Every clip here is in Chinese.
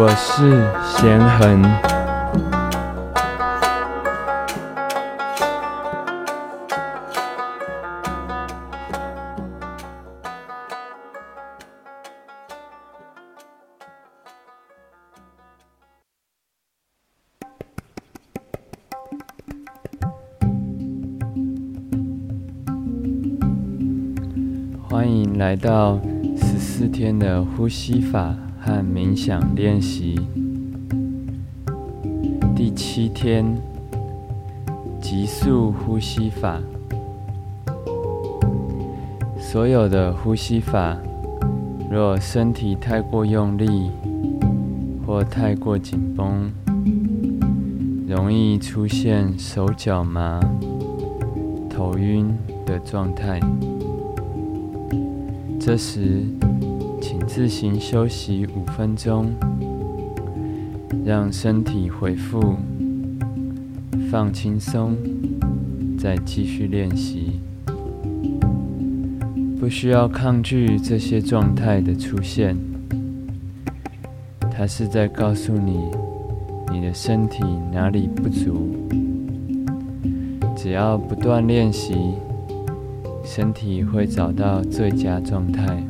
我是贤恒，欢迎来到十四天的呼吸法。和冥想练习第七天，急速呼吸法。所有的呼吸法，若身体太过用力或太过紧绷，容易出现手脚麻、头晕的状态。这时，请自行休息五分钟，让身体恢复，放轻松，再继续练习。不需要抗拒这些状态的出现，它是在告诉你，你的身体哪里不足。只要不断练习，身体会找到最佳状态。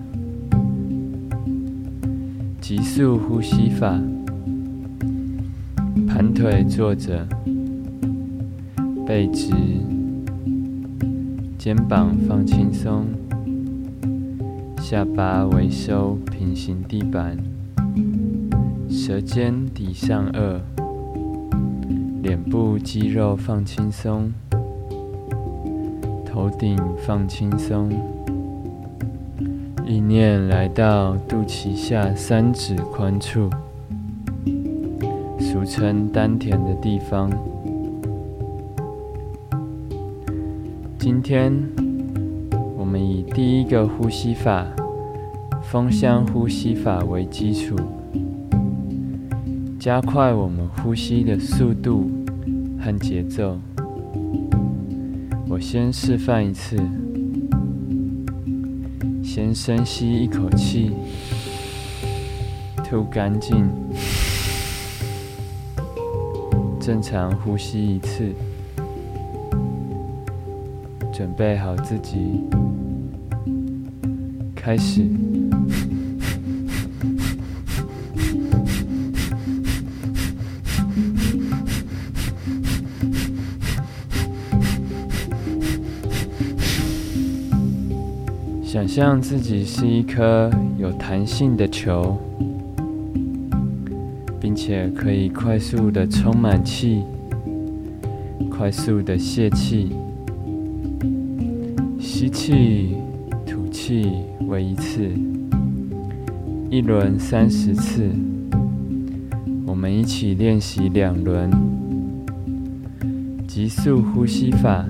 急速呼吸法，盘腿坐着，背直，肩膀放轻松，下巴微收，平行地板，舌尖抵上颚，脸部肌肉放轻松，头顶放轻松。意念来到肚脐下三指宽处，俗称丹田的地方。今天我们以第一个呼吸法——风箱呼吸法为基础，加快我们呼吸的速度和节奏。我先示范一次。先深吸一口气，吐干净，正常呼吸一次，准备好自己，开始。想象自己是一颗有弹性的球，并且可以快速的充满气，快速的泄气。吸气，吐气为一次，一轮三十次。我们一起练习两轮。急速呼吸法，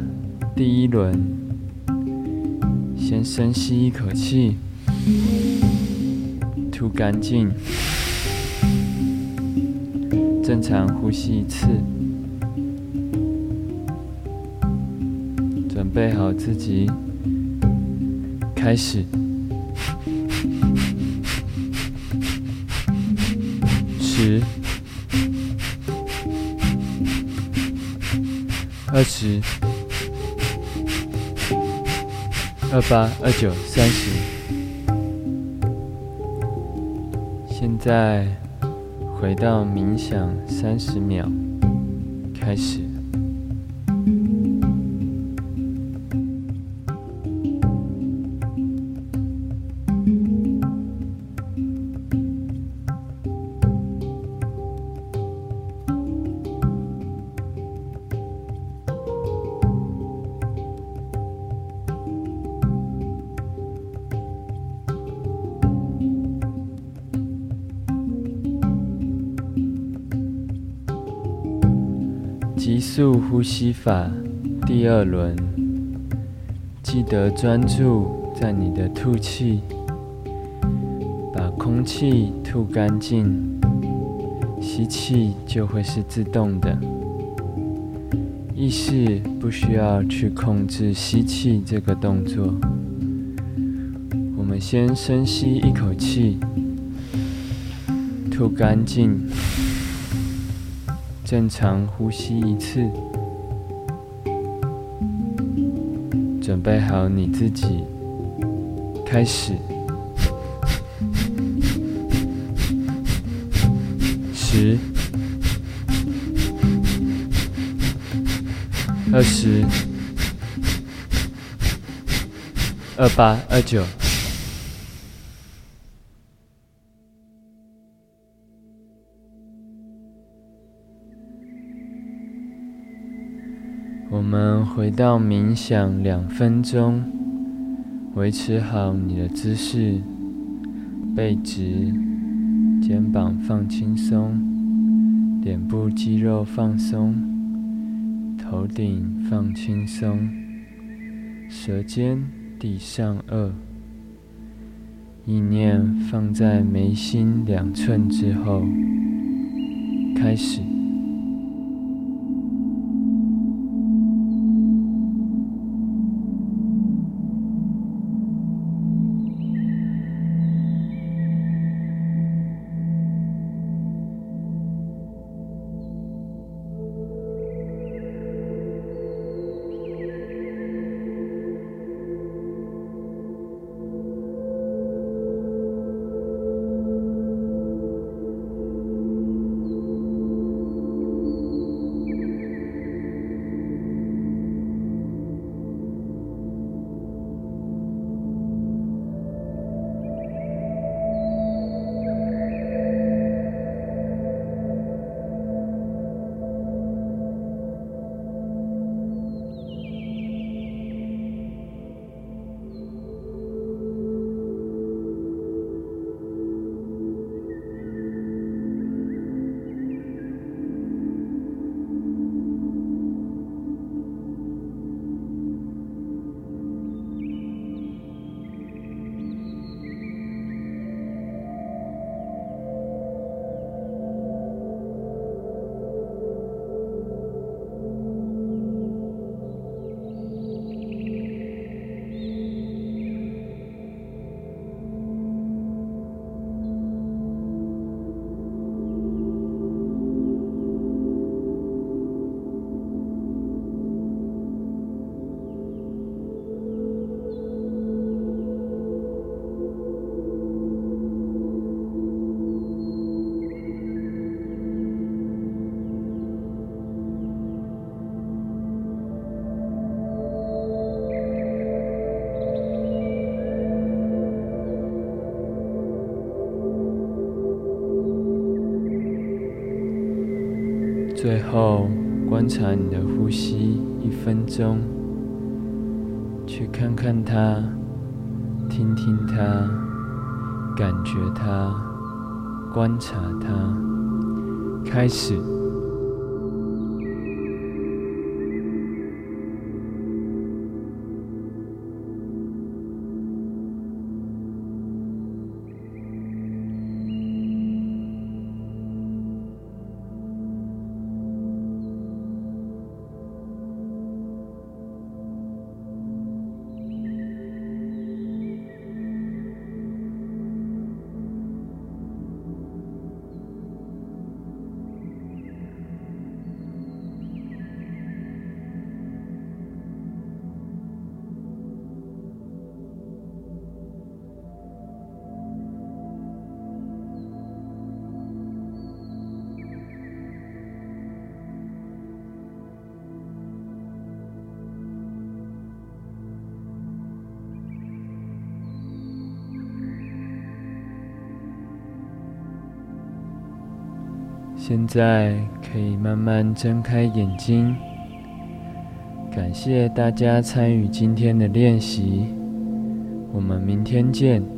第一轮。先深吸一口气，吐干净，正常呼吸一次，准备好自己，开始。十、二十。二八二九三十，现在回到冥想三十秒，开始。急速呼吸法第二轮，记得专注在你的吐气，把空气吐干净，吸气就会是自动的，意识不需要去控制吸气这个动作。我们先深吸一口气，吐干净，正常呼吸一次。准备好你自己，开始。十、二十、二八、二九。我们回到冥想两分钟，维持好你的姿势，背直，肩膀放轻松，脸部肌肉放松，头顶放轻松，舌尖抵上颚，意念放在眉心两寸之后，开始。最后，观察你的呼吸一分钟，去看看它，听听它，感觉它，观察它，开始。现在可以慢慢睁开眼睛。感谢大家参与今天的练习，我们明天见。